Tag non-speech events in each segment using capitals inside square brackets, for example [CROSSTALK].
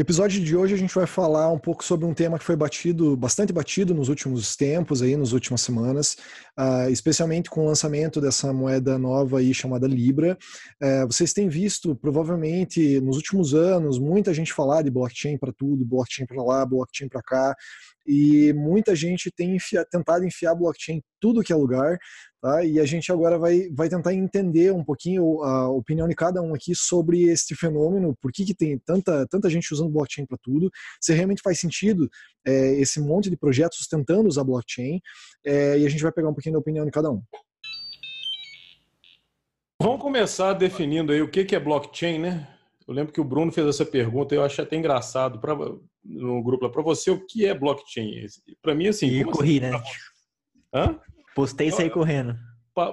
episódio de hoje a gente vai falar um pouco sobre um tema que foi batido, bastante batido nos últimos tempos, aí, nas últimas semanas, uh, especialmente com o lançamento dessa moeda nova aí chamada Libra. Uh, vocês têm visto, provavelmente, nos últimos anos, muita gente falar de blockchain para tudo, blockchain para lá, blockchain para cá, e muita gente tem tentado enfiar blockchain em tudo que é lugar, Tá? E a gente agora vai, vai tentar entender um pouquinho a opinião de cada um aqui sobre este fenômeno, por que, que tem tanta, tanta gente usando blockchain para tudo, se realmente faz sentido é, esse monte de projetos sustentando usar blockchain, é, e a gente vai pegar um pouquinho da opinião de cada um. Vamos começar definindo aí o que, que é blockchain, né? Eu lembro que o Bruno fez essa pergunta, eu achei até engraçado pra, no grupo para você o que é blockchain. Para mim, assim. E corri, assim? né? Hã? Postei e saí correndo.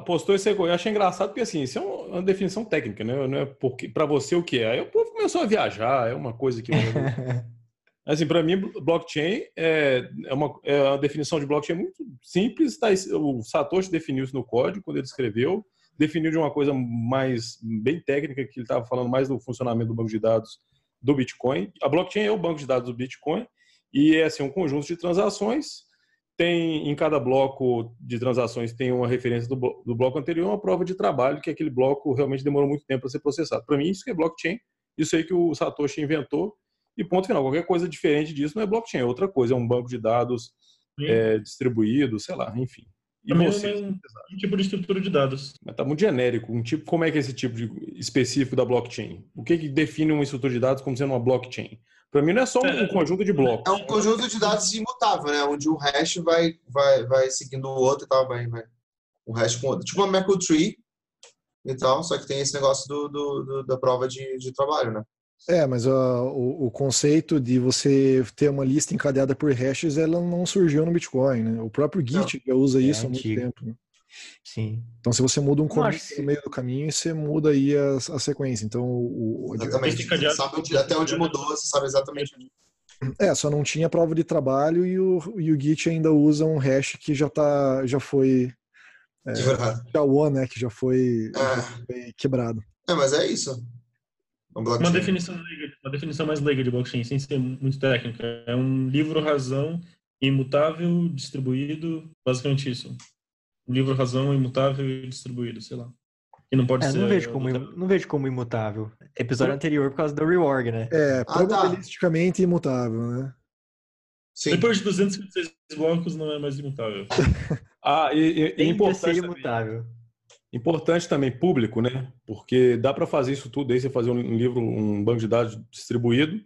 Postou e saí correndo. Eu achei engraçado porque, assim, isso é uma definição técnica, né? Não é porque, pra você o que é. Aí o povo começou a viajar, é uma coisa que. [LAUGHS] assim, para mim, blockchain é, é, uma, é uma definição de blockchain muito simples. Tá, o Satoshi definiu isso no código quando ele escreveu. Definiu de uma coisa mais bem técnica, que ele estava falando mais do funcionamento do banco de dados do Bitcoin. A blockchain é o banco de dados do Bitcoin e é assim, um conjunto de transações tem em cada bloco de transações tem uma referência do, do bloco anterior, uma prova de trabalho que aquele bloco realmente demorou muito tempo para ser processado. Para mim isso é blockchain, isso aí que o Satoshi inventou e ponto final. Qualquer coisa diferente disso não é blockchain, é outra coisa, é um banco de dados é, distribuído, sei lá, enfim. E Também você, é um, um, tipo de estrutura de dados. Mas tá muito genérico. Um tipo, como é que é esse tipo de, específico da blockchain? O que, que define uma estrutura de dados como sendo uma blockchain? Para mim não é só um, é, conjunto de blocos. É um conjunto de dados imutável, né? Onde um hash vai, vai, vai seguindo o outro e tal, vai, vai. Um hash com outro. Tipo uma Merkle Tree e tal, só que tem esse negócio do, do, do da prova de, de trabalho, né? É, mas uh, o, o, conceito de você ter uma lista encadeada por hashes, ela não surgiu no Bitcoin, né? O próprio Git já usa é isso há muito tempo. Né? Sim. Então, se você muda um commit no meio do caminho, você muda aí a, a sequência. Então, o, o exatamente. Você sabe onde, até onde mudou, você sabe exatamente onde. É, só não tinha prova de trabalho e o, e o Git ainda usa um hash que já tá, já foi é, já o né, que já foi, é. já foi quebrado. É, mas é isso. Uma definição, uma definição mais leiga de blockchain, sem ser muito técnica. É um livro razão imutável, distribuído, basicamente isso um livro razão imutável e distribuído, sei lá. E não pode é, ser. Não vejo, como, não vejo como imutável. Episódio anterior por causa do reorg, né? É, probabilisticamente ah, tá. imutável, né? Sim. Depois de 256 blocos não é mais imutável. [LAUGHS] ah, e, e, e importante imutável. Importante também público, né? Porque dá para fazer isso tudo aí, você fazer um livro, um banco de dados distribuído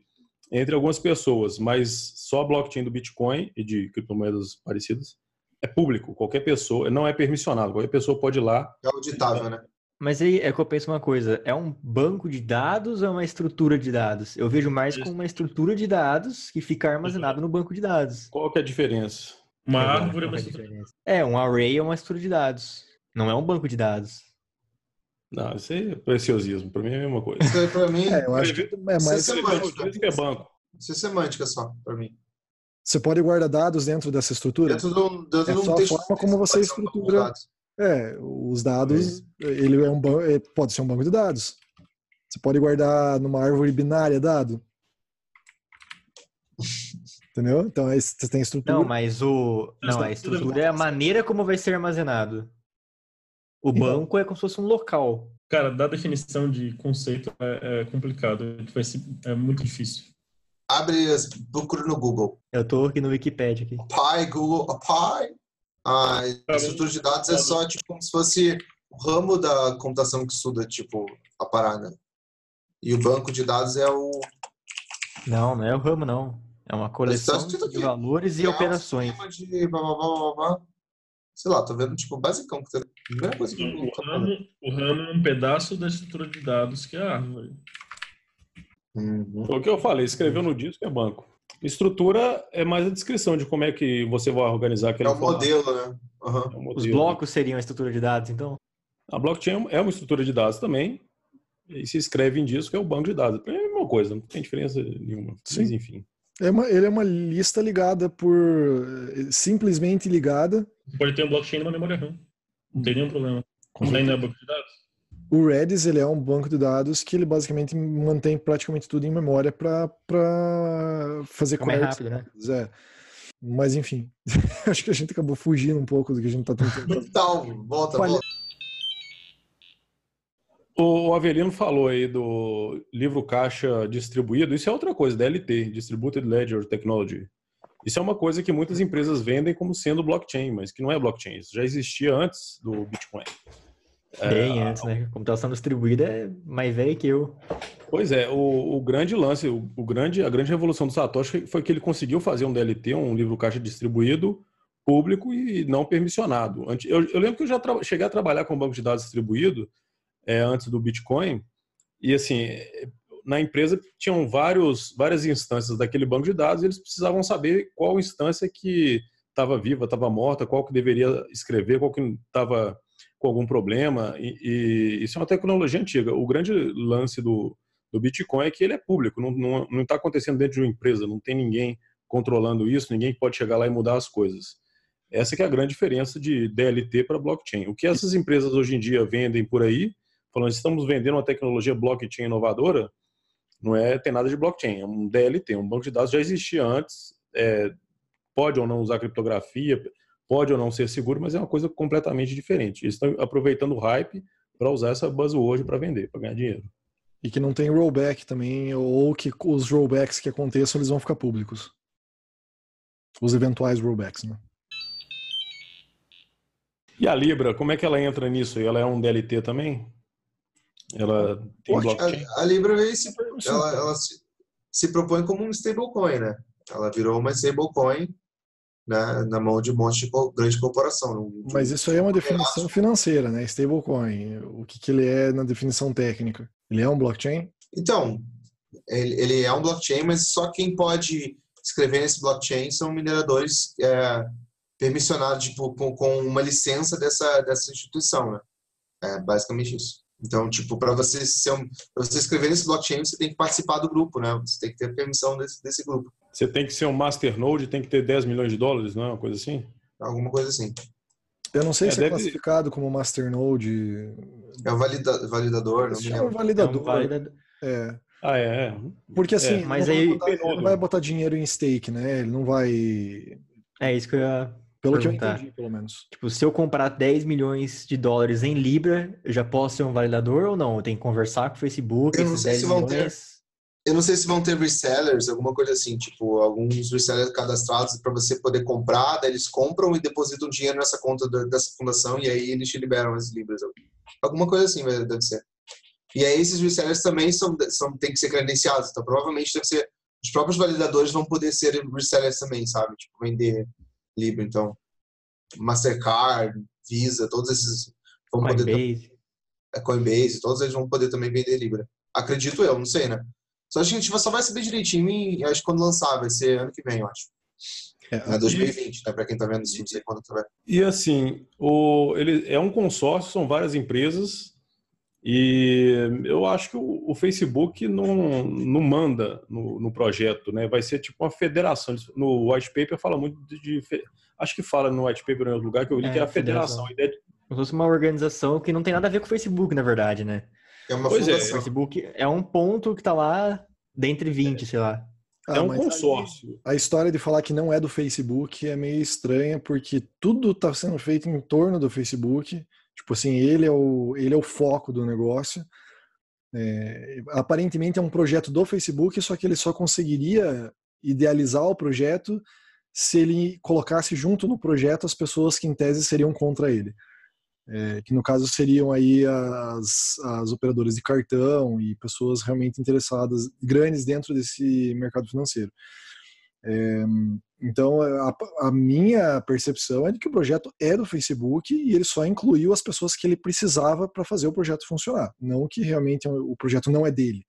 entre algumas pessoas, mas só a blockchain do Bitcoin e de criptomoedas parecidas é público, qualquer pessoa, não é permissionado, qualquer pessoa pode ir lá. É auditável, né? Mas aí é que eu penso uma coisa, é um banco de dados ou é uma estrutura de dados? Eu vejo mais como uma estrutura de dados que fica armazenado no banco de dados. Qual que é a diferença? Uma árvore é uma estrutura. É, um array é uma estrutura de dados. Não é um banco de dados. Não, isso aí é preciosismo. Para mim é a mesma coisa. Isso aí para mim é, eu acho que é mais isso é semântica. É banco. Isso é semântica só, para mim. Você pode guardar dados dentro dessa estrutura? Dentro do, dentro é só a forma como você estrutura. É, os dados, é. ele é um é, pode ser um banco de dados. Você pode guardar numa árvore binária dado. Entendeu? Então aí você tem estrutura. Não, mas o. Não, a estrutura é a maneira como vai ser armazenado. O então, banco é como se fosse um local. Cara, da definição de conceito é, é complicado. Vai ser, é muito difícil. Abre, procura no Google. Eu tô aqui no Wikipedia. Aqui. Pai, Google, pai. A estrutura de dados é só tipo como se fosse o ramo da computação que estuda tipo a parada. E o banco de dados é o. Não, não é o ramo, não. É uma coleção de valores e é operações. De blá, blá, blá, blá, Sei lá, tô vendo tipo basicão. Primeira coisa que o, ramo, o ramo é um pedaço da estrutura de dados que é a árvore. Uhum. Foi o que eu falei, escreveu no disco é banco. Estrutura é mais a descrição de como é que você vai organizar aquele. É o modelo, né? Uhum. É modelo. Os blocos seriam a estrutura de dados, então? A blockchain é uma estrutura de dados também. E se escreve em disco é o banco de dados. É a mesma coisa, não tem diferença nenhuma. Sim. Mas enfim. É uma, ele é uma lista ligada por. simplesmente ligada. Pode ter um blockchain numa memória RAM. Não tem nenhum problema. Não é banco de dados. O Redis ele é um banco de dados que ele basicamente mantém praticamente tudo em memória para fazer Fica mais rápido, né? É. Mas enfim, [LAUGHS] acho que a gente acabou fugindo um pouco do que a gente está tentando. [LAUGHS] Então, volta, Falha... volta. O Avelino falou aí do livro caixa distribuído. Isso é outra coisa, DLT, Distributed Ledger Technology. Isso é uma coisa que muitas empresas vendem como sendo blockchain, mas que não é blockchain. Isso já existia antes do Bitcoin. Bem é, antes, né? A computação distribuída é mais velha que eu. Pois é, o, o grande lance, o, o, grande, a grande revolução do Satoshi foi que ele conseguiu fazer um DLT, um livro caixa distribuído, público e não permissionado. Eu, eu lembro que eu já cheguei a trabalhar com banco de dados distribuído é, antes do Bitcoin, e assim, na empresa tinham vários, várias instâncias daquele banco de dados e eles precisavam saber qual instância que estava viva, estava morta, qual que deveria escrever, qual que estava com algum problema. E, e, isso é uma tecnologia antiga. O grande lance do, do Bitcoin é que ele é público, não está acontecendo dentro de uma empresa, não tem ninguém controlando isso, ninguém pode chegar lá e mudar as coisas. Essa que é a grande diferença de DLT para blockchain. O que essas empresas hoje em dia vendem por aí, falando estamos vendendo uma tecnologia blockchain inovadora, não é tem nada de blockchain, é um DLT, um banco de dados já existia antes, é, pode ou não usar criptografia, pode ou não ser seguro, mas é uma coisa completamente diferente. Eles estão aproveitando o hype para usar essa buzzword para vender, para ganhar dinheiro. E que não tem rollback também, ou que os rollbacks que aconteçam eles vão ficar públicos. Os eventuais rollbacks, né? E a Libra, como é que ela entra nisso? Ela é um DLT também? Ela tem blockchain? A, a Libra veio se, ela, ela se, se propõe como um stablecoin, né? Ela virou uma stablecoin né, na mão de um monte de grande corporação. Mas isso aí é uma definição financeira, né? Stablecoin. O que, que ele é na definição técnica? Ele é um blockchain? Então, ele, ele é um blockchain, mas só quem pode escrever nesse blockchain são mineradores é, permissionados tipo, com, com, uma licença dessa, dessa instituição, né? É basicamente isso. Então, tipo, para você, ser um, você escrever nesse blockchain, você tem que participar do grupo, né? Você tem que ter permissão desse, desse grupo. Você tem que ser um masternode, tem que ter 10 milhões de dólares, não é uma coisa assim? Alguma coisa assim. Eu não sei é, se é deve... é classificado como masternode. É um valida, validador, não É um validador. É, um validador. é. Ah, é. Porque assim, é, mas não, aí... vai botar, ele não vai botar dinheiro em stake, né? Ele não vai. É isso que eu ia pelo perguntar. que eu entendi, pelo menos. Tipo, se eu comprar 10 milhões de dólares em Libra, eu já posso ser um validador ou não? Eu tenho que conversar com o Facebook, eu não sei se vão milhões... ter. Eu não sei se vão ter resellers, alguma coisa assim, tipo, alguns resellers cadastrados para você poder comprar, daí eles compram e depositam dinheiro nessa conta dessa fundação e aí eles te liberam as libras. Alguma coisa assim deve ser. E aí esses resellers também são, são tem que ser credenciados, então provavelmente deve ser os próprios validadores vão poder ser resellers também, sabe? Tipo, vender Libra. Então, Mastercard, Visa, todos esses vão Coinbase. poder. É, Coinbase, todos eles vão poder também vender Libra. Acredito eu, não sei, né? Só a gente só vai saber direitinho e acho que quando lançar, vai ser ano que vem, eu acho. É, é 2020, né? Para quem tá vendo isso, não sei quando tá vendo. E assim, o, ele é um consórcio, são várias empresas e eu acho que o, o Facebook não, não manda no, no, projeto, né? Vai ser tipo uma federação. No white paper fala muito de, de acho que fala no white paper em outro lugar que eu li é, que é a federação. federação. A ideia de... Como se fosse uma organização que não tem nada a ver com o Facebook, na verdade, né? É uma pois fundação. É. O Facebook é um ponto que tá lá dentre 20, é. sei lá. Ah, é um consórcio. A história de falar que não é do Facebook é meio estranha, porque tudo está sendo feito em torno do Facebook. Tipo assim, ele é o, ele é o foco do negócio. É, aparentemente é um projeto do Facebook, só que ele só conseguiria idealizar o projeto se ele colocasse junto no projeto as pessoas que em tese seriam contra ele. É, que no caso seriam aí as, as operadoras de cartão e pessoas realmente interessadas, grandes dentro desse mercado financeiro. É, então, a, a, minha percepção é de que o projeto é do Facebook e ele só incluiu as pessoas que ele precisava para fazer o projeto funcionar, não que realmente o projeto não é dele.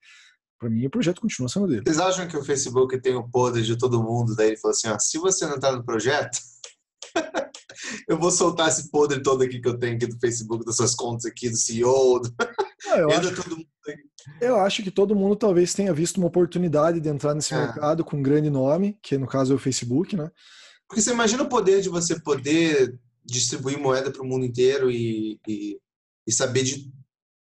Para mim, o projeto continua sendo dele. Vocês acham que o Facebook tem o poder de todo mundo? Daí ele falou assim: ó, se você não está no projeto, [LAUGHS] eu vou soltar esse podre todo aqui que eu tenho aqui do Facebook, das suas contas aqui, do CEO. Do... Não, eu, [LAUGHS] acho, eu acho que todo mundo talvez tenha visto uma oportunidade de entrar nesse é. mercado com um grande nome, que no caso é o Facebook, né? Porque você imagina o poder de você poder distribuir moeda para o mundo inteiro e, e, e, saber de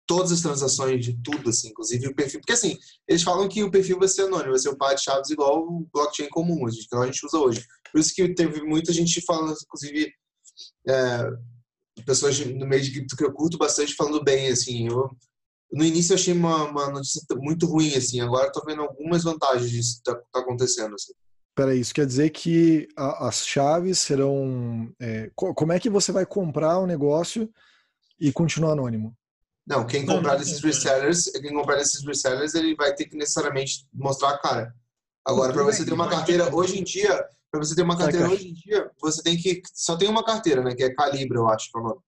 todas as transações de tudo, assim, inclusive o perfil. Porque assim, eles falam que o perfil vai ser anônimo, vai ser o par de chaves igual o blockchain comum, que a gente usa hoje. Por isso que teve muita gente falando, inclusive, é, pessoas no meio de cripto que eu curto bastante falando bem, assim. Eu, no início eu achei uma, uma notícia muito ruim, assim. Agora estou vendo algumas vantagens disso que tá, tá acontecendo, assim. Peraí, isso quer dizer que a, as chaves serão. É, como é que você vai comprar o um negócio e continuar anônimo? Não, quem comprar desses resellers, quem comprar desses resellers, ele vai ter que necessariamente mostrar a cara. Agora, para você ter uma carteira hoje em dia, para você ter uma carteira hoje em dia, você tem que só tem uma carteira, né, que é Calibra, eu acho que é o nome.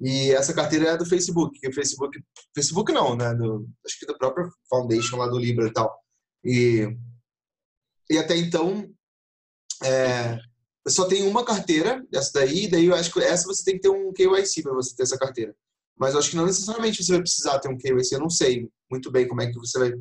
E essa carteira é do Facebook, que o Facebook, Facebook não, né, do, acho que da própria Foundation lá do Libra e tal. E e até então é, só tem uma carteira dessa daí, daí eu acho que essa você tem que ter um KYC para você ter essa carteira. Mas eu acho que não necessariamente você vai precisar ter um KYC, eu não sei muito bem como é que você vai,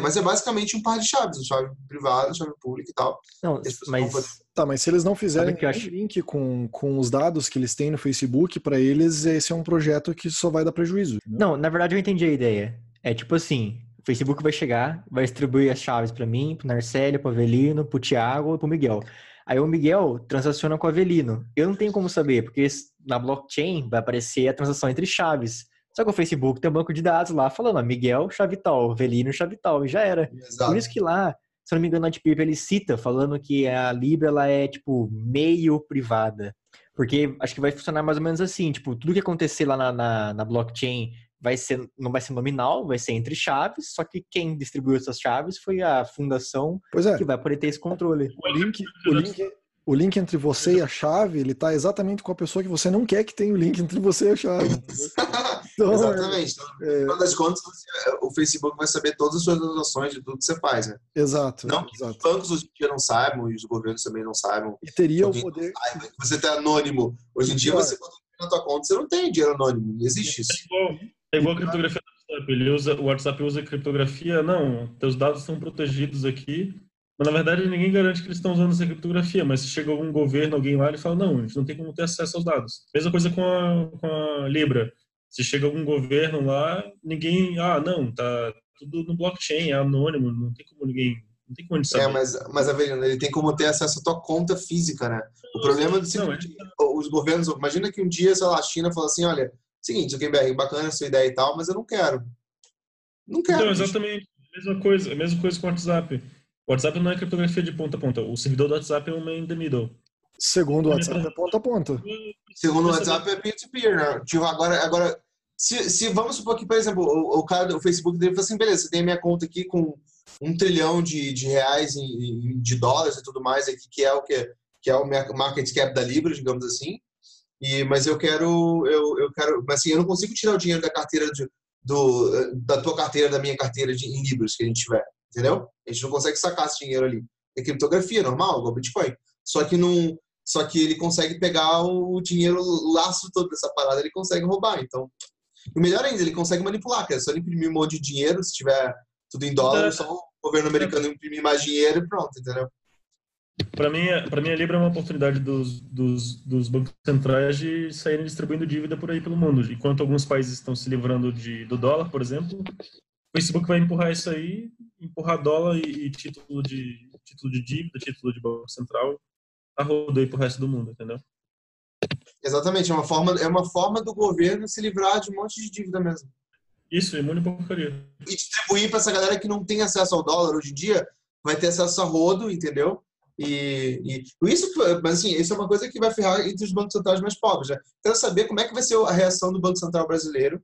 mas é basicamente um par de chaves, chave privada, chave pública e tal. Não, mas... Tá, mas se eles não fizerem que acho... link com, com os dados que eles têm no Facebook, para eles esse é um projeto que só vai dar prejuízo. Né? Não, na verdade eu entendi a ideia. É tipo assim, o Facebook vai chegar, vai distribuir as chaves para mim, pro Narcélio, pro Avelino, pro Thiago e pro Miguel. Aí o Miguel transaciona com o Avelino. Eu não tenho como saber, porque na blockchain vai aparecer a transação entre chaves. Só que o Facebook tem um banco de dados lá falando, ó, Miguel, chave tal, Avelino, chave tal, e já era. Exato. Por isso que lá, se eu não me engano, na Deep ele cita, falando que a Libra ela é, tipo, meio privada. Porque acho que vai funcionar mais ou menos assim, tipo, tudo que acontecer lá na, na, na blockchain vai ser, não vai ser nominal, vai ser entre chaves, só que quem distribuiu essas chaves foi a fundação é. que vai poder ter esse controle. O link, o link, o link entre você e a chave, ele está exatamente com a pessoa que você não quer que tenha o link entre você e a chave. [LAUGHS] Então, exatamente. Então, é... No das contas, o Facebook vai saber todas as suas transações de tudo que você faz, né? Exato. Não exato. os bancos hoje em dia não saibam e os governos também não saibam. E teria o poder... Saiba, você está anônimo. Hoje em dia, você quando na tua conta, você não tem dinheiro anônimo. Não existe isso. É igual a criptografia do WhatsApp. Ele usa, o WhatsApp usa criptografia. Não, teus dados estão protegidos aqui. Mas, na verdade, ninguém garante que eles estão usando essa criptografia. Mas se chega algum governo, alguém lá, ele fala, não, a gente não tem como ter acesso aos dados. Mesma coisa com a, com a Libra. Se chega algum governo lá, ninguém... Ah, não, tá tudo no blockchain, é anônimo, não tem como ninguém... Não tem como é, saber. É, mas, mas Avelino, ele tem como ter acesso à tua conta física, né? O problema é não, é... os governos... Imagina que um dia, sei lá, a China fala assim, olha seguinte, Zuckerberg, bacana a sua ideia e tal, mas eu não quero. Não quero. Então, exatamente. Mesma coisa, mesma coisa com o WhatsApp. O WhatsApp não é criptografia de ponta a ponta. O servidor do WhatsApp é um in the middle. Segundo o WhatsApp é ponta a ponta. Segundo o WhatsApp é peer-to-peer, né? Tipo, agora, agora se, se vamos supor que, por exemplo, o, o cara do Facebook dele fala assim, beleza, você tem a minha conta aqui com um trilhão de, de reais, em, de dólares e tudo mais aqui, que é o que que é o market cap da Libra, digamos assim. E, mas eu quero, eu, eu quero, mas assim, eu não consigo tirar o dinheiro da carteira de, do, da tua carteira, da minha carteira de, em libras que a gente tiver, entendeu? A gente não consegue sacar esse dinheiro ali. É criptografia normal, igual Bitcoin. Só que não, só que ele consegue pegar o dinheiro, o laço todo dessa parada, ele consegue roubar. Então, o melhor ainda, ele consegue manipular, que é só ele imprimir um monte de dinheiro, se tiver tudo em dólar, só o governo americano imprimir mais dinheiro e pronto, entendeu? Para mim, para mim a Libra é uma oportunidade dos, dos, dos, bancos centrais de saírem distribuindo dívida por aí pelo mundo. Enquanto alguns países estão se livrando de, do dólar, por exemplo, Facebook vai empurrar isso aí, empurrar dólar e, e título de título de dívida, título de banco central, a rodeio para o resto do mundo, entendeu? Exatamente, é uma forma é uma forma do governo se livrar de um monte de dívida mesmo. Isso, imune porcaria. E distribuir para essa galera que não tem acesso ao dólar hoje em dia, vai ter acesso a rodo, entendeu? E, e isso, mas assim, isso é uma coisa que vai ferrar entre os bancos centrais mais pobres. Né? Quero saber como é que vai ser a reação do Banco Central brasileiro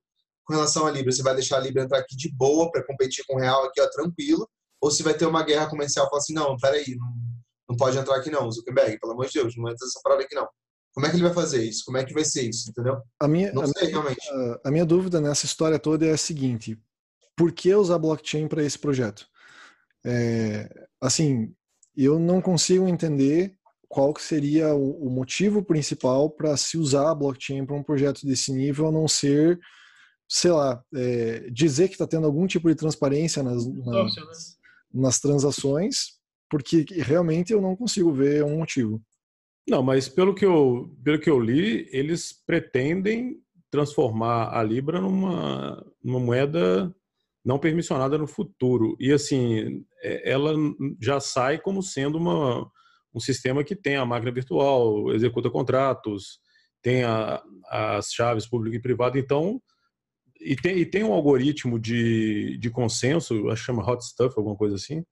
com relação à Libra. Se vai deixar a Libra entrar aqui de boa para competir com o real aqui, ó, tranquilo, ou se vai ter uma guerra comercial e falar assim, não, peraí, não, não pode entrar aqui não, Zuckerberg, pelo amor de Deus, não entra nessa parada aqui não. Como é que ele vai fazer isso? Como é que vai ser isso? Entendeu? A minha, não a sei, minha, realmente. A, a minha dúvida nessa história toda é a seguinte: por que usar blockchain para esse projeto? É, assim, eu não consigo entender qual que seria o, o motivo principal para se usar a blockchain para um projeto desse nível, a não ser, sei lá, é, dizer que está tendo algum tipo de transparência nas, nas, né? nas transações, porque realmente eu não consigo ver um motivo. Não, mas pelo que eu, pelo que eu li, eles pretendem transformar a Libra numa, numa moeda não permissionada no futuro. E assim, é, ela já sai como sendo uma, um sistema que tem a máquina virtual, executa contratos, tem a, as chaves público e privado. Então, e tem, e tem um algoritmo de, de consenso, acho que chama Hot Stuff, alguma coisa assim.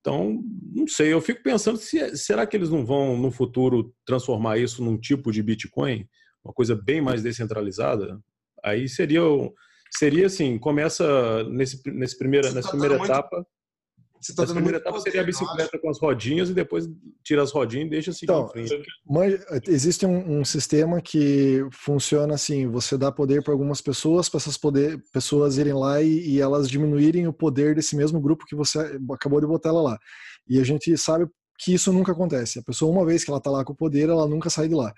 Então, não sei, eu fico pensando se será que eles não vão no futuro transformar isso num tipo de Bitcoin, uma coisa bem mais descentralizada? Aí seria seria assim, começa nesse, nesse primeira, nessa tá primeira etapa. Muito você tá a primeira etapa seria a bicicleta com as rodinhas e depois tira as rodinhas e deixa seguir então, Mas existe um, um, sistema que funciona assim: você dá poder para algumas pessoas, para essas poder, pessoas irem lá e, e, elas diminuírem o poder desse mesmo grupo que você acabou de botar ela lá. E a gente sabe que isso nunca acontece. A pessoa, uma vez que ela está lá com o poder, ela nunca sai de lá.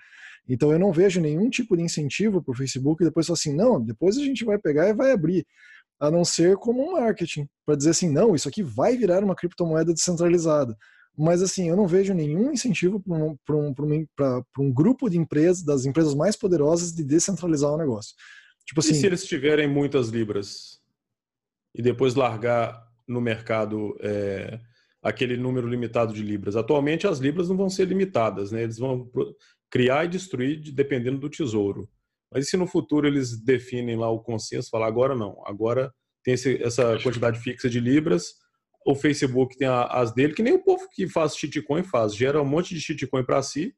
Então eu não vejo nenhum tipo de incentivo para o Facebook depois falar assim: não, depois a gente vai pegar e vai abrir a não ser como um marketing, para dizer assim, não, isso aqui vai virar uma criptomoeda descentralizada. Mas assim, eu não vejo nenhum incentivo para um, um, um, grupo de empresas, das empresas mais poderosas, de descentralizar o negócio. Tipo assim, e se eles tiverem muitas libras e depois largar no mercado é, aquele número limitado de libras? Atualmente as libras não vão ser limitadas, né? Eles vão criar e destruir dependendo do tesouro. Mas e se no futuro eles definem lá o consenso, falar agora não, agora tem esse, essa quantidade fixa de libras, o Facebook tem a, as dele, que nem o povo que faz shitcoin faz, gera um monte de shitcoin para si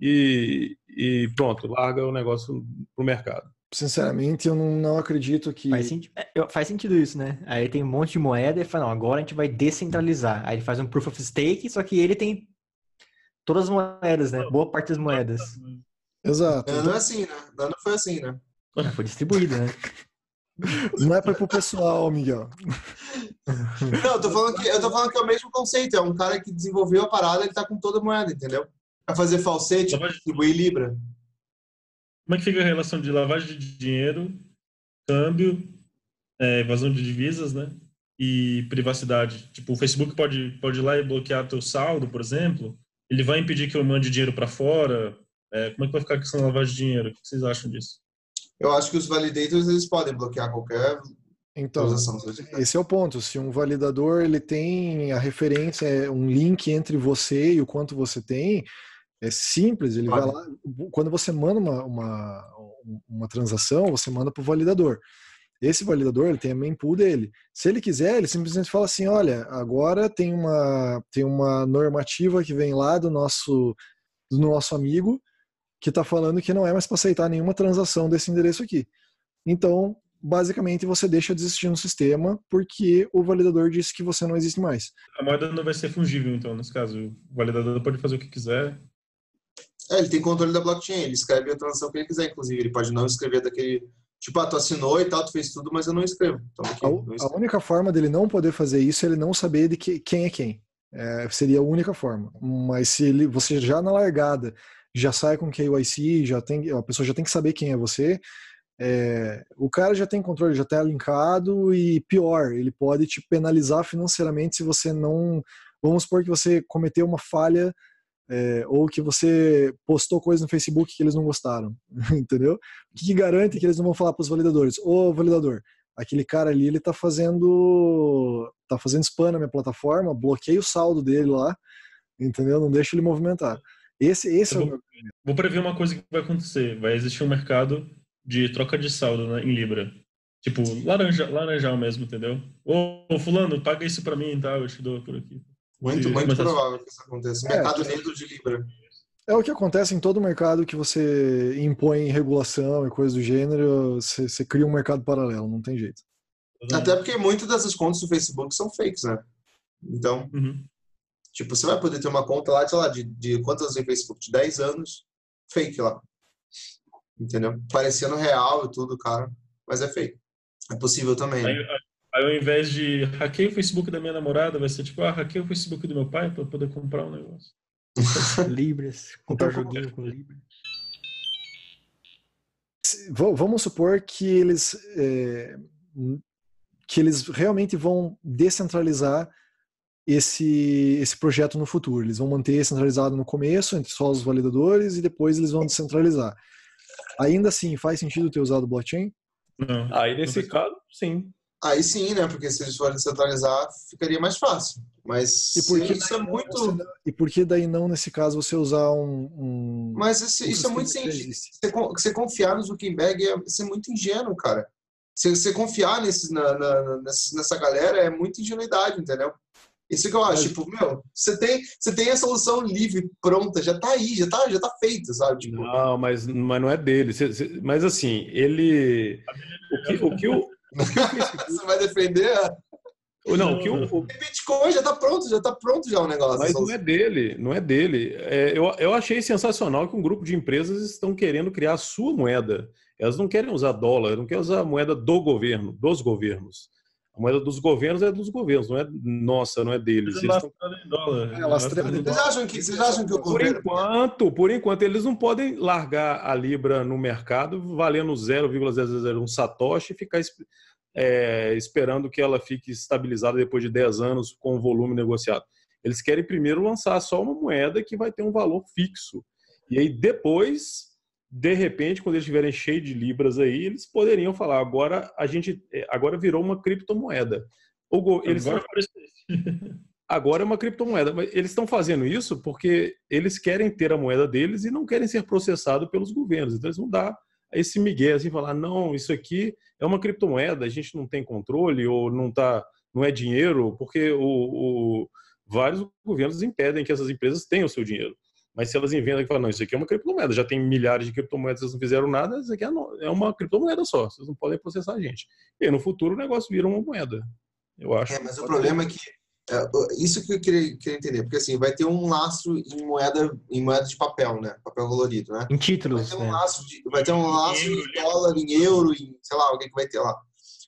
e, e, pronto, larga o negócio pro mercado. Sinceramente, eu não, não acredito que. Faz, senti é, faz, sentido isso, né? Aí tem um monte de moeda e fala, não, agora a gente vai descentralizar. Aí ele faz um proof of stake, só que ele tem todas as moedas, né? Boa parte das moedas. Exato. Não é assim, né? Não foi assim, né? Foi distribuído, né? Não é para pro pessoal, Miguel. Não, eu tô, falando que, eu tô falando que é o mesmo conceito. É um cara que desenvolveu a parada, ele tá com toda a moeda, entendeu? Pra fazer falsete, lavagem... distribuir Libra. Como é que fica a relação de lavagem de dinheiro, câmbio, é, evasão de divisas, né? E privacidade. Tipo, o Facebook pode, pode ir lá e bloquear teu saldo, por exemplo. Ele vai impedir que eu mande dinheiro para fora, é, como é que vai ficar a questão da lavagem de dinheiro? O que vocês acham disso? Eu acho que os validators eles podem bloquear qualquer então, esse é o ponto. Se um validador ele tem a referência, é um link entre você e o quanto você tem, é simples. Ele vai lá. Quando você manda uma, uma, uma transação, você manda para o validador. Esse validador ele tem a mempool dele. Se ele quiser, ele simplesmente fala assim: olha, agora tem uma, tem uma normativa que vem lá do nosso, do nosso amigo que está falando que não é mais para aceitar nenhuma transação desse endereço aqui. Então, basicamente, você deixa de existir no sistema porque o validador disse que você não existe mais. A moeda não vai ser fungível, então, nesse caso. O validador pode fazer o que quiser. É, ele tem controle da blockchain, ele escreve a transação que ele quiser, inclusive. Ele pode não escrever daquele. Tipo, ah, tu assinou e tal, tu fez tudo, mas eu não escrevo. Então, aqui, a, não escrevo. a, única forma dele não poder fazer isso é ele não saber de que, quem é quem. É, seria a única forma. Mas se ele, você já na largada já sai com KYC, já tem, a pessoa já tem que saber quem é você. É, o cara já tem controle, já está linkado e pior, ele pode te penalizar financeiramente se você não. Vamos supor que você cometeu uma falha é, ou que você postou coisa no Facebook que eles não gostaram, [LAUGHS] entendeu? O que, que garante que eles não vão falar para os validadores? Ô validador, aquele cara ali ele está fazendo tá fazendo spam na minha plataforma, bloqueei o saldo dele lá, entendeu? Não deixa ele movimentar. Esse, esse é vou, o meu... Vou prever uma coisa que vai acontecer. Vai existir um mercado de troca de saldo né, em Libra. Tipo, laranja, laranjal mesmo, entendeu? Ô, fulano, paga isso pra mim, tá? Eu te dou por aqui. Muito, e, muito provável que isso aconteça. É, mercado negro de Libra. É o que acontece em todo mercado que você impõe regulação e coisas do gênero, você, você cria um mercado paralelo, não tem jeito. Até porque muitas dessas contas do Facebook são fakes, né? Então, uhum. Tipo, você vai poder ter uma conta lá, sei lá, de, de quantos anos em Facebook? De 10 anos, fake lá. Entendeu? Parecendo real e tudo, cara, mas é fake. É possível também. Aí, aí, ao invés de hackear o Facebook da minha namorada, vai ser tipo, ah, hackeia o Facebook do meu pai para poder comprar um negócio. [LAUGHS] [LAUGHS] Libras, comprar então, joguinho com Libras. Vamos supor que eles é, que eles realmente vão descentralizar esse, esse projeto no futuro. Eles vão manter centralizado no começo, entre só os validadores, e depois eles vão descentralizar. Ainda assim, faz sentido ter usado blockchain? Não. Aí, nesse caso, sim. Aí sim, né? Porque se eles forem centralizar, ficaria mais fácil. Mas e por que isso é muito. e por que daí não, nesse caso, você usar um. um... Mas esse, isso é muito simples. Você, você confiar no Zuckerberg é ser muito ingênuo, cara. Você, você confiar nesse, na, na, nessa galera é muita ingenuidade, entendeu? Isso que eu acho, tipo, meu, você tem, você tem a solução livre, pronta, já tá aí, já tá, já tá feita, sabe? Tipo... Não, mas, mas não é dele. Mas assim, ele. O que o, que o, [LAUGHS] Você vai defender? Não, que o, o... Bitcoin já tá pronto, já tá pronto já o negócio. Mas não é dele, não é dele. É, eu, eu achei sensacional que um grupo de empresas estão querendo criar a sua moeda. Elas não querem usar dólar, não querem usar a moeda do governo, dos governos. A moeda dos governos é dos governos, não é nossa, não é deles. Eles estão... dólar. É, vocês, acham que, vocês acham que o por governo... enquanto, por enquanto, eles não podem largar a Libra no mercado valendo 0,001 satoshi e ficar é, esperando que ela fique estabilizada depois de 10 anos com o volume negociado. Eles querem primeiro lançar só uma moeda que vai ter um valor fixo. E aí depois de repente, quando eles estiverem cheios de libras aí, eles poderiam falar: agora a gente é, agora virou uma criptomoeda. Eles agora, agora é uma criptomoeda. Mas eles estão fazendo isso porque eles querem ter a moeda deles e não querem ser processados pelos governos. Então eles vão dar esse migué assim, falar: não, isso aqui é uma criptomoeda, a gente não tem controle ou não tá, não é dinheiro, porque o, o vários governos impedem que essas empresas tenham o seu dinheiro. Mas se elas inventam e falam, não, isso aqui é uma criptomoeda, já tem milhares de criptomoedas, vocês não fizeram nada, isso aqui é, é uma criptomoeda só, vocês não podem processar a gente. E aí, no futuro o negócio vira uma moeda. Eu acho. É, mas o problema é que é, isso que eu queria, queria, entender, porque assim, vai ter um lastro em moeda, em moeda de papel, né? Papel colorido, né? Em títulos. Vai ter um, né? lastro, de, vai ter um lastro em dólar, em euro, em sei lá, alguém que vai ter lá.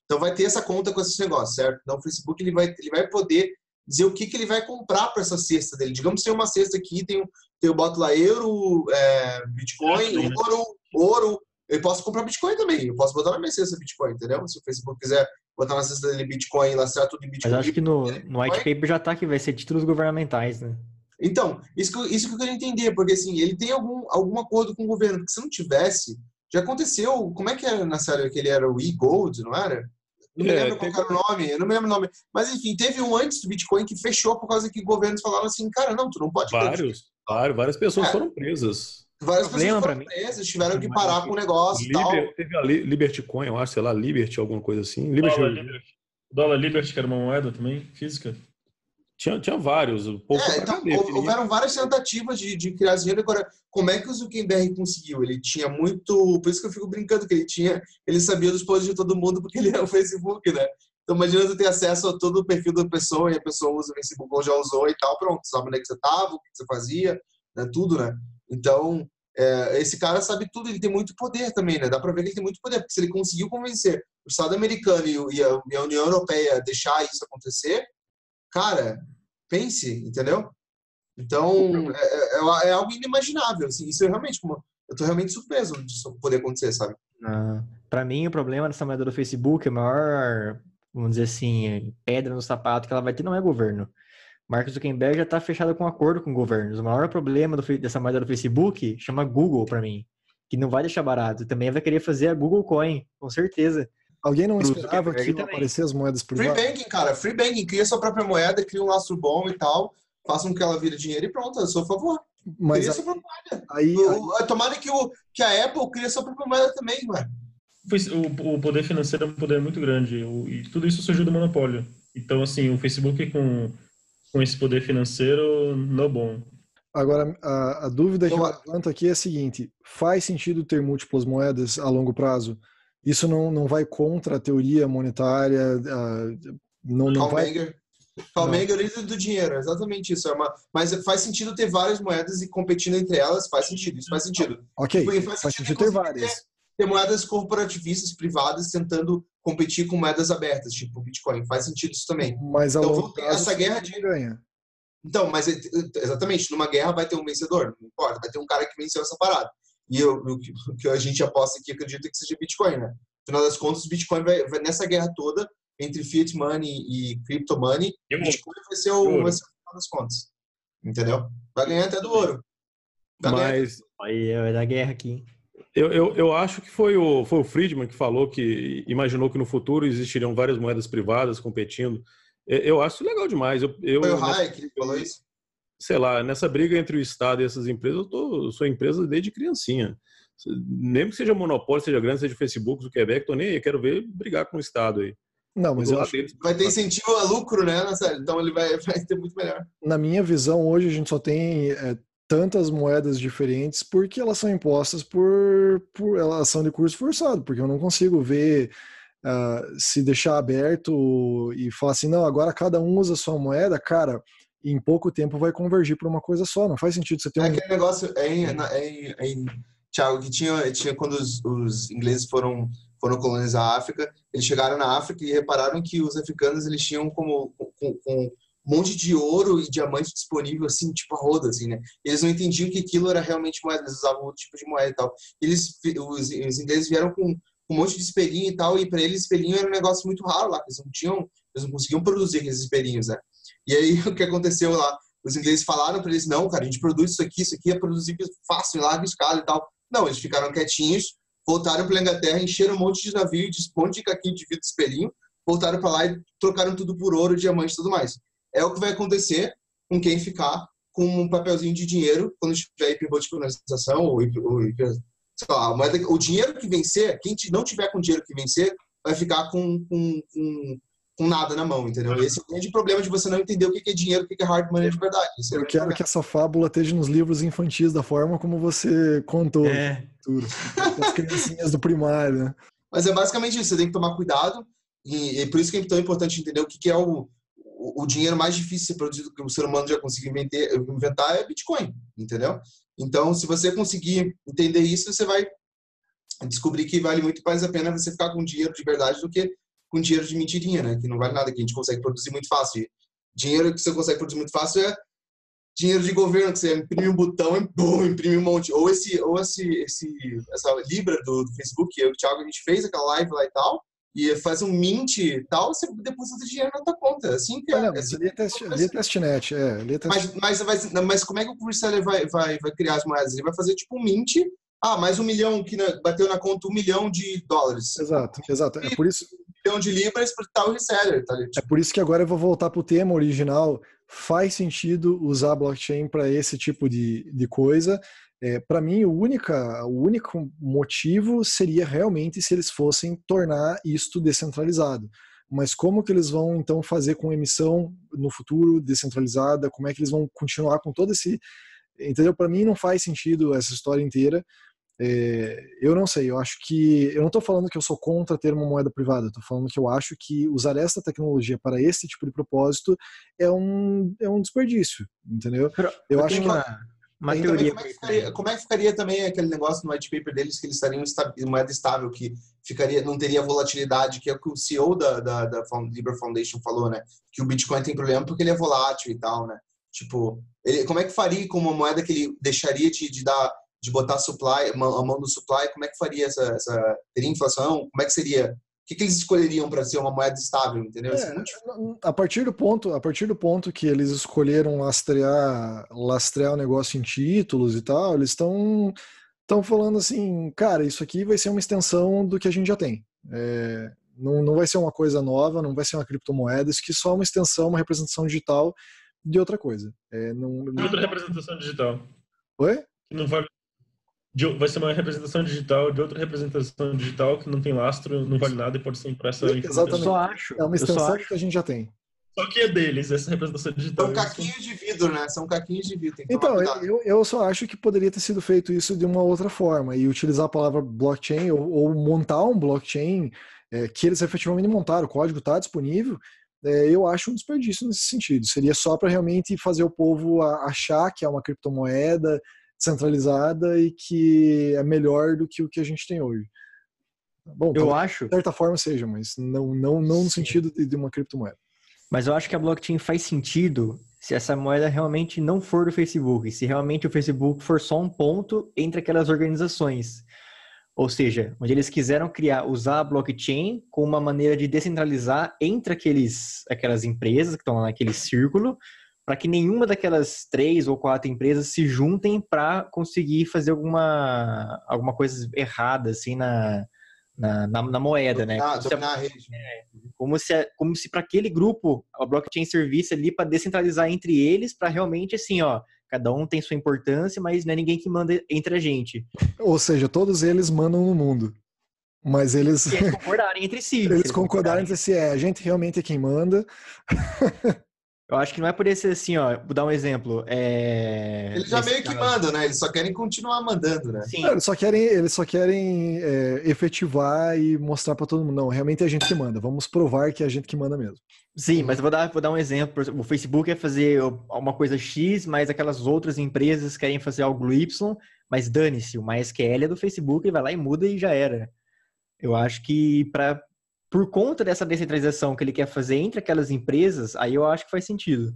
Então vai ter essa conta com esses negócios, certo? Então o Facebook ele vai, ele vai poder dizer o que, que ele vai comprar para essa cesta dele. Digamos que tem uma cesta aqui, tem, eu boto lá euro, é, Bitcoin, ouro, ouro. Eu posso comprar Bitcoin também. Eu posso botar na minha cesta Bitcoin, entendeu? Se o Facebook quiser botar na cesta dele Bitcoin, lastrar tudo em Bitcoin. Mas acho que no, no white paper já tá que vai ser títulos governamentais, né? Então, isso que, isso que eu quero entender, porque assim, ele tem algum, algum acordo com o governo, porque se não tivesse, já aconteceu, como é que era na série que ele era o e-gold, não era? Não me é, lembro qual era o nome, eu não me lembro o nome. Mas enfim, teve um antes do Bitcoin que fechou por causa que governos falaram assim, cara, não, tu não pode. Vários, vários várias pessoas é. foram presas. Várias pessoas foram presas, tiveram que parar com o negócio Liber, tal. Teve a Liberty Coin, eu acho, sei lá, Liberty, alguma coisa assim. Liberty. Dólar Liberty, Dólar Liberty que era uma moeda também, física. Tinha, tinha vários. Um pouco é, então, houveram várias tentativas de, de criar dinheiro. Agora, como é que o Zuckerberg conseguiu? Ele tinha muito. Por isso que eu fico brincando, que ele tinha. Ele sabia dos poderes de todo mundo, porque ele é o Facebook, né? Então, imagina você ter acesso a todo o perfil da pessoa e a pessoa usa o Facebook ou já usou e tal, pronto, sabe onde é que você estava, o que você fazia, né? tudo, né? Então, é, esse cara sabe tudo, ele tem muito poder também, né? Dá para ver que ele tem muito poder, porque se ele conseguiu convencer o Estado americano e, a, e a União Europeia a deixar isso acontecer, cara, pense, entendeu? Então, é, é, é, é algo inimaginável, assim, isso é realmente, como, eu tô realmente surpreso disso poder acontecer, sabe? Ah, para mim, o problema dessa moeda do Facebook, a maior, vamos dizer assim, pedra no sapato que ela vai ter não é governo. Mark Zuckerberg já está fechado com um acordo com governos. O maior problema do, dessa moeda do Facebook chama Google para mim, que não vai deixar barato. Também vai querer fazer a Google Coin, com certeza. Alguém não esperava que iam aparecer as moedas privadas? Free banking, cara. Free banking. Cria sua própria moeda, cria um lastro bom e tal. Faça com que ela vire dinheiro e pronto. Eu sou a favor. Mas cria aí, sua própria moeda. Aí, aí... Tomara que, o, que a Apple crie sua própria moeda também, mano. O, o poder financeiro é um poder muito grande. O, e tudo isso surgiu do monopólio. Então, assim, o Facebook com, com esse poder financeiro, não bom. Agora, a, a dúvida que eu levanto aqui é a seguinte: faz sentido ter múltiplas moedas a longo prazo? Isso não, não vai contra a teoria monetária? Uh, não, não vai... Palmenger é do dinheiro, exatamente isso. É uma, mas faz sentido ter várias moedas e competindo entre elas, faz sentido, isso faz sentido. Ok, faz, faz sentido, ter várias. Ter, ter, moedas corporativistas, privadas, tentando competir com moedas abertas, tipo Bitcoin. Faz sentido isso também. Mas então, ter essa guerra de... ganha. Então, mas exatamente, numa guerra vai ter um vencedor, não importa, vai ter um cara que venceu essa parada. E eu, o, que, a gente aposta aqui, acredita que seja Bitcoin, né? No final das contas, o Bitcoin vai, vai nessa guerra toda entre fiat money e crypto money, o Bitcoin vai ser o, vai ser o final das contas. Entendeu? Vai ganhar até do ouro. Vai Mas aí vai dar guerra aqui. Eu, eu, eu, acho que foi o, foi o Friedman que falou que imaginou que no futuro existiriam várias moedas privadas competindo. Eu, eu acho legal demais. Eu, eu, foi o Hayek que falou isso? Sei lá, nessa briga entre o Estado e essas empresas, eu, tô, eu sou empresa desde criancinha. Mesmo que seja monopólio, seja grande, seja Facebook, Quebec, tô nem aí, quero ver brigar com o Estado aí. Não, mas eu acho que vai ter incentivo a lucro, né, Então ele vai, vai ter muito melhor. Na minha visão, hoje a gente só tem é, tantas moedas diferentes porque elas são impostas por, por elas são de curso forçado, porque eu não consigo ver uh, se deixar aberto e falar assim, não, agora cada um usa a sua moeda, cara, em pouco tempo vai convergir para uma coisa só, não faz sentido você ter é um... aquele negócio, é em, é em, é em, Thiago, que tinha, tinha quando os, os ingleses foram foram colonizar a África, eles chegaram na África e repararam que os africanos eles tinham como com, com um monte de ouro e diamante disponível, assim, tipo a roda, assim, né? Eles não entendiam que aquilo era realmente moeda, eles usavam outro tipo de moeda e tal. Eles, os, os ingleses vieram com um monte de espelhinho e tal, e para eles espelhinho era um negócio muito raro lá, eles não tinham, eles não conseguiam produzir aqueles espelhinhos, né? E aí [LAUGHS] o que aconteceu lá? Os ingleses falaram para eles, não, cara, a gente produz isso aqui, isso aqui é produzir fácil, em larga escala e tal. Não, eles ficaram quietinhos, voltaram para a Inglaterra, encheram um monte de navio, de um monte de caquinho de vidro espelhinho, voltaram para lá e trocaram tudo por ouro, diamante e tudo mais. É o que vai acontecer com quem ficar com um papelzinho de dinheiro quando tiver hiperbolticularização ou, ou lá, moeda, o dinheiro que vencer, quem não tiver com dinheiro que vencer, vai ficar com, com, com, com nada na mão, entendeu? Esse é o grande problema de você não entender o que é dinheiro, o que é hard money de verdade. É Eu quero que essa fábula esteja nos livros infantis da forma como você contou. É. Tudo. As criancinhas do primário, né? Mas é basicamente isso, você tem que tomar cuidado e, e por isso que é tão importante entender o que, que é o, o, dinheiro mais difícil de ser produzido que o ser humano já conseguiu inventar é Bitcoin, entendeu? Então, se você conseguir entender isso, você vai descobrir que vale muito mais a pena você ficar com dinheiro de verdade do que com dinheiro de mentirinha, né? Que não vale nada, que a gente consegue produzir muito fácil. dinheiro que você consegue produzir muito fácil é dinheiro de governo, que você imprime um botão e boom, imprime um monte. Ou esse, ou esse, esse essa Libra do, do Facebook, eu e o Thiago, a gente fez aquela live lá e tal, e faz um mint e tal, você deposita dinheiro na tua conta. Assim que é. Não, assim, ali é, test, é testnet, é. É mas, mas, vai, mas como é que o reseller vai, vai, vai criar as moedas? Ele vai fazer tipo um mint, ah, mais um milhão, que bateu na conta um milhão de dólares. Exato, exato. É por isso... Milhão de libras para tal reseller, tá É por isso que agora eu vou voltar para o tema original. Faz sentido usar blockchain para esse tipo de, de coisa. É, para mim, o, única, o único motivo seria realmente se eles fossem tornar isto descentralizado. Mas como que eles vão então fazer com emissão no futuro descentralizada? Como é que eles vão continuar com todo esse, entendeu? Para mim não faz sentido essa história inteira. É, eu não sei, eu acho que. Eu não estou falando que eu sou contra ter uma moeda privada, estou falando que eu acho que usar essa tecnologia para esse tipo de propósito é um, é um desperdício, entendeu? Eu, eu acho que. Uma uma teoria. Como é, ficaria, como é, que ficaria, também aquele negócio no white paper deles que eles estariam em moeda estável, que ficaria, não teria volatilidade, que é o que o CEO da, da, da Libra Foundation falou, né? Que o Bitcoin tem problema porque ele é volátil e tal, né? Tipo, ele, como é que faria com uma moeda que ele deixaria de, de dar de botar supply, a mão do supply, como é que faria essa, essa teria inflação? Como é que seria o que, que eles escolheriam para ser uma moeda estável, entendeu? É, é a partir do ponto, a partir do ponto que eles escolheram lastrear, lastrear o negócio em títulos e tal, eles estão estão falando assim, cara, isso aqui vai ser uma extensão do que a gente já tem. É, não, não vai ser uma coisa nova, não vai ser uma criptomoeda, isso aqui é só uma extensão, uma representação digital de outra coisa. É, não, de outra representação digital. Oi? Não vai, de, vai ser uma representação digital de outra representação digital que não tem lastro, não vale nada e pode ser impressa. Exatamente. Eu só acho. É uma extensão que a gente já tem. Só que é deles, essa representação digital. São caquinhos de vidro, né? São caquinhos de vidro. Então, eu, eu só acho que poderia ter sido feito isso de uma outra forma e utilizar a palavra blockchain ou, ou montar um blockchain é, que eles efetivamente montaram, o código está disponível. É, eu acho um desperdício nesse sentido. Seria só para realmente fazer o povo achar que é uma criptomoeda, centralizada e que é melhor do que o que a gente tem hoje. Bom, eu acho. De certa forma seja, mas não, não, não no sentido de, de uma criptomoeda. Mas eu acho que a blockchain faz sentido se essa moeda realmente não for do Facebook, se realmente o Facebook for só um ponto entre aquelas organizações. Ou seja, onde eles quiseram criar, usar a blockchain como uma maneira de descentralizar entre aqueles, aquelas empresas que estão lá naquele círculo, para que nenhuma daquelas três ou quatro empresas se juntem para conseguir fazer alguma, alguma coisa errada assim na, na, na, na moeda, né? a rede. É, como se, como se para aquele grupo a blockchain servisse ali para descentralizar entre eles, para realmente assim, ó, cada um tem sua importância, mas não é ninguém que manda entre a gente. Ou seja, todos eles mandam no mundo. Mas eles. eles concordarem entre si. [LAUGHS] eles, eles concordarem entre si, é, a gente realmente é quem manda. [LAUGHS] Eu acho que não é por esse assim, ó. Vou dar um exemplo. É... Eles já meio que mandam, né? Eles só querem continuar mandando, né? Sim. eles só querem, eles só querem é, efetivar e mostrar para todo mundo. Não, realmente é a gente que manda. Vamos provar que é a gente que manda mesmo. Sim, mas eu vou dar, vou dar um exemplo. O Facebook é fazer uma coisa X, mas aquelas outras empresas querem fazer algo Y, mas dane-se, o MySQL é do Facebook, e vai lá e muda e já era. Eu acho que para por conta dessa descentralização que ele quer fazer entre aquelas empresas, aí eu acho que faz sentido.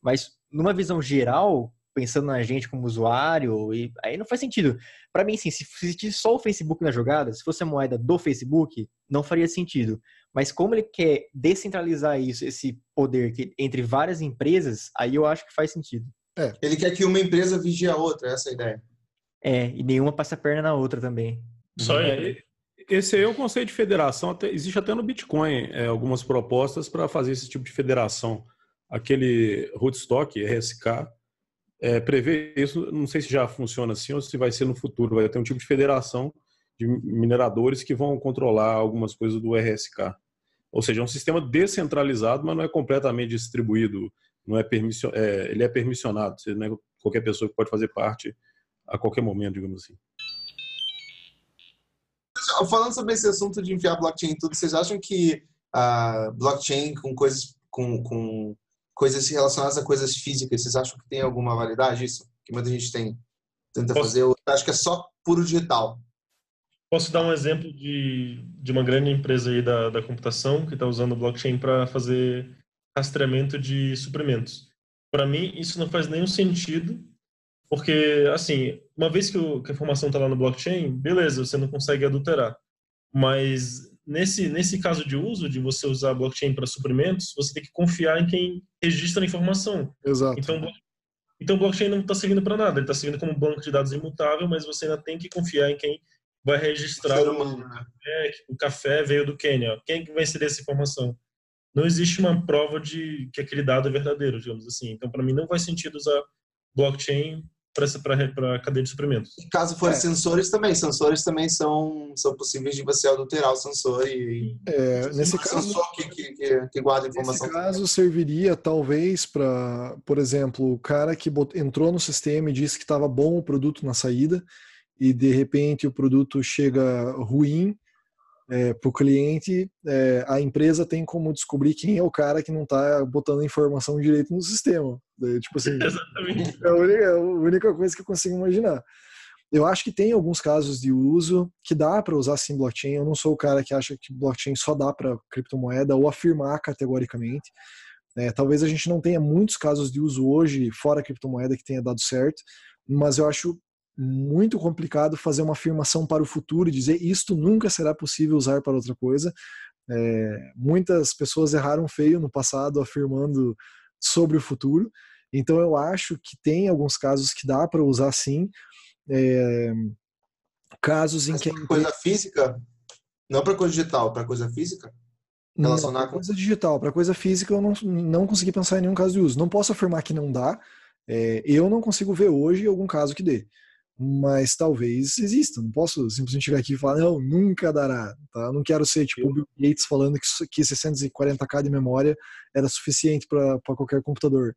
Mas numa visão geral, pensando na gente como usuário, e aí não faz sentido. Para mim, sim, se existisse só o Facebook na jogada, se fosse a moeda do Facebook, não faria sentido. Mas como ele quer descentralizar isso, esse poder que, entre várias empresas, aí eu acho que faz sentido. É. Ele quer que uma empresa vigie a outra, essa é a ideia. É, e nenhuma passe a perna na outra também. Só é, esse aí é o conceito de federação. Até, existe até no Bitcoin é, algumas propostas para fazer esse tipo de federação. Aquele Rootstock, RSK, é, prevê isso. Não sei se já funciona assim ou se vai ser no futuro. Vai ter um tipo de federação de mineradores que vão controlar algumas coisas do RSK. Ou seja, é um sistema descentralizado, mas não é completamente distribuído. Não é, permission, é ele é permissionado. Não é qualquer pessoa que pode fazer parte a qualquer momento, digamos assim falando sobre esse assunto de enfiar blockchain em tudo, vocês acham que a blockchain com coisas com, com coisas relacionadas a coisas físicas, vocês acham que tem alguma validade isso? Que muita gente tem tenta Posso... fazer, eu acho que é só puro digital. Posso dar um exemplo de, de uma grande empresa aí da, da computação que está usando blockchain para fazer rastreamento de suprimentos. Para mim, isso não faz nenhum sentido porque, assim, uma vez que, o, que a informação está lá no blockchain, beleza, você não consegue adulterar. Mas nesse, nesse caso de uso, de você usar blockchain para suprimentos, você tem que confiar em quem registra a informação. Exato. Então, então blockchain não está servindo para nada. Ele está servindo como banco de dados imutável, mas você ainda tem que confiar em quem vai registrar o, humano, né? café, o café veio do Quênia. Quem que vai inserir essa informação? Não existe uma prova de que aquele dado é verdadeiro, digamos assim. Então, para mim, não faz sentido usar blockchain para a cadeia de suprimentos. Caso for é. sensores também, sensores também são, são possíveis de você adulterar o sensor e é, nesse caso sensor que, que, que, guarda informação. Nesse caso serviria talvez para, por exemplo, o cara que entrou no sistema e disse que estava bom o produto na saída e de repente o produto chega ruim é, para o cliente, é, a empresa tem como descobrir quem é o cara que não está botando a informação direito no sistema. É, tipo assim, [LAUGHS] é a, única, a única coisa que eu consigo imaginar. Eu acho que tem alguns casos de uso que dá para usar sim blockchain. Eu não sou o cara que acha que blockchain só dá para criptomoeda ou afirmar categoricamente. É, talvez a gente não tenha muitos casos de uso hoje fora criptomoeda que tenha dado certo, mas eu acho muito complicado fazer uma afirmação para o futuro e dizer isto nunca será possível usar para outra coisa. É, muitas pessoas erraram feio no passado afirmando sobre o futuro. Então eu acho que tem alguns casos que dá para usar sim. É, casos em Mas que coisa física, não para coisa digital, para coisa física. Relacionar com coisa digital, para coisa física eu não, não consegui pensar em nenhum caso de uso. Não posso afirmar que não dá. É, eu não consigo ver hoje algum caso que dê mas talvez exista. Não posso simplesmente chegar aqui e falar, não, nunca dará. Tá? Não quero ser tipo o Bill Gates falando que, que 640k de memória era suficiente para qualquer computador.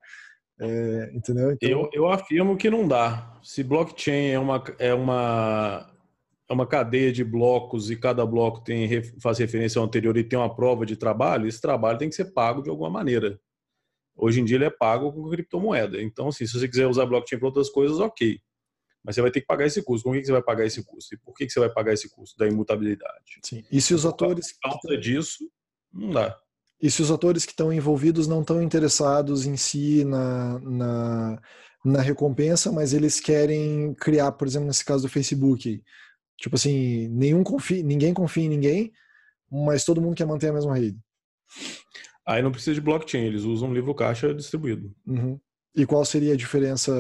É, entendeu? Então... Eu, eu afirmo que não dá. Se blockchain é uma, é uma, é uma cadeia de blocos e cada bloco tem, faz referência ao anterior e tem uma prova de trabalho, esse trabalho tem que ser pago de alguma maneira. Hoje em dia ele é pago com criptomoeda. Então, assim, se você quiser usar blockchain para outras coisas, ok. Mas você vai ter que pagar esse custo. Com que você vai pagar esse custo? E por que você vai pagar esse custo da imutabilidade? Sim. E se os atores. Por causa disso, não dá. E se os atores que estão envolvidos não estão interessados em si na, na, na recompensa, mas eles querem criar, por exemplo, nesse caso do Facebook, tipo assim, nenhum confia, ninguém confia em ninguém, mas todo mundo quer manter a mesma rede. Aí não precisa de blockchain, eles usam livro caixa distribuído. Uhum. E qual seria a diferença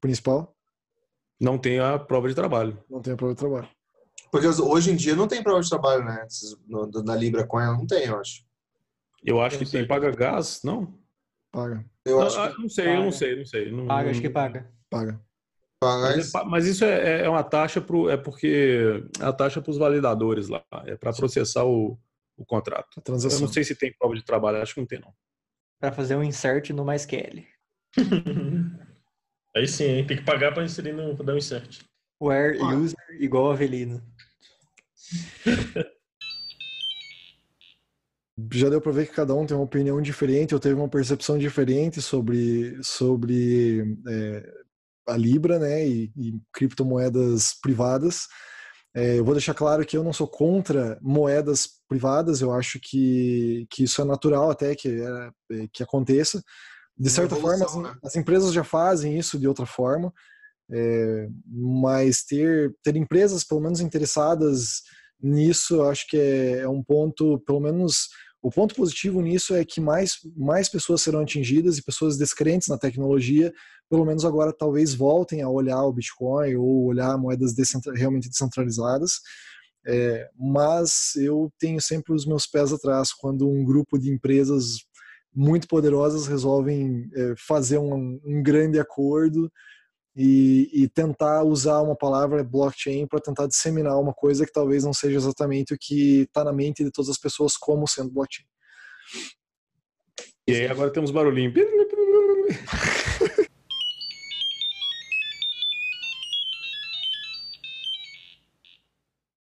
principal? Não tem a prova de trabalho. Não tem a prova de trabalho. Porque hoje em dia não tem prova de trabalho, né? Na Libra Coin não tem, eu acho. Eu acho que tem paga gás, não? Paga. Eu não, acho ah, que... não sei, paga. eu não sei, não sei. Não, paga, acho que paga. Paga. Mas, é, mas, isso é, é, uma taxa pro, é porque é a taxa para os validadores lá, é para processar o, o contrato. Eu não sei se tem prova de trabalho, acho que não tem não. Para fazer um insert no MySQL. [LAUGHS] Aí sim, hein? tem que pagar para inserir no dar um insert. Where ah. user igual Avelino. [LAUGHS] Já deu para ver que cada um tem uma opinião diferente, eu teve uma percepção diferente sobre, sobre é, a Libra né, e, e criptomoedas privadas. É, eu vou deixar claro que eu não sou contra moedas privadas, eu acho que, que isso é natural até que, é, que aconteça. De certa forma, as, né? as, empresas já fazem isso de outra forma, é, mas ter, ter empresas pelo menos interessadas nisso, acho que é, é um ponto, pelo menos o ponto positivo nisso é que mais, mais pessoas serão atingidas e pessoas descrentes na tecnologia, pelo menos agora talvez voltem a olhar o Bitcoin ou olhar moedas descentra realmente descentralizadas. É, mas eu tenho sempre os meus pés atrás quando um grupo de empresas muito poderosas resolvem é, fazer um, um grande acordo e, e, tentar usar uma palavra blockchain para tentar disseminar uma coisa que talvez não seja exatamente o que está na mente de todas as pessoas como sendo blockchain. E aí agora temos barulhinho.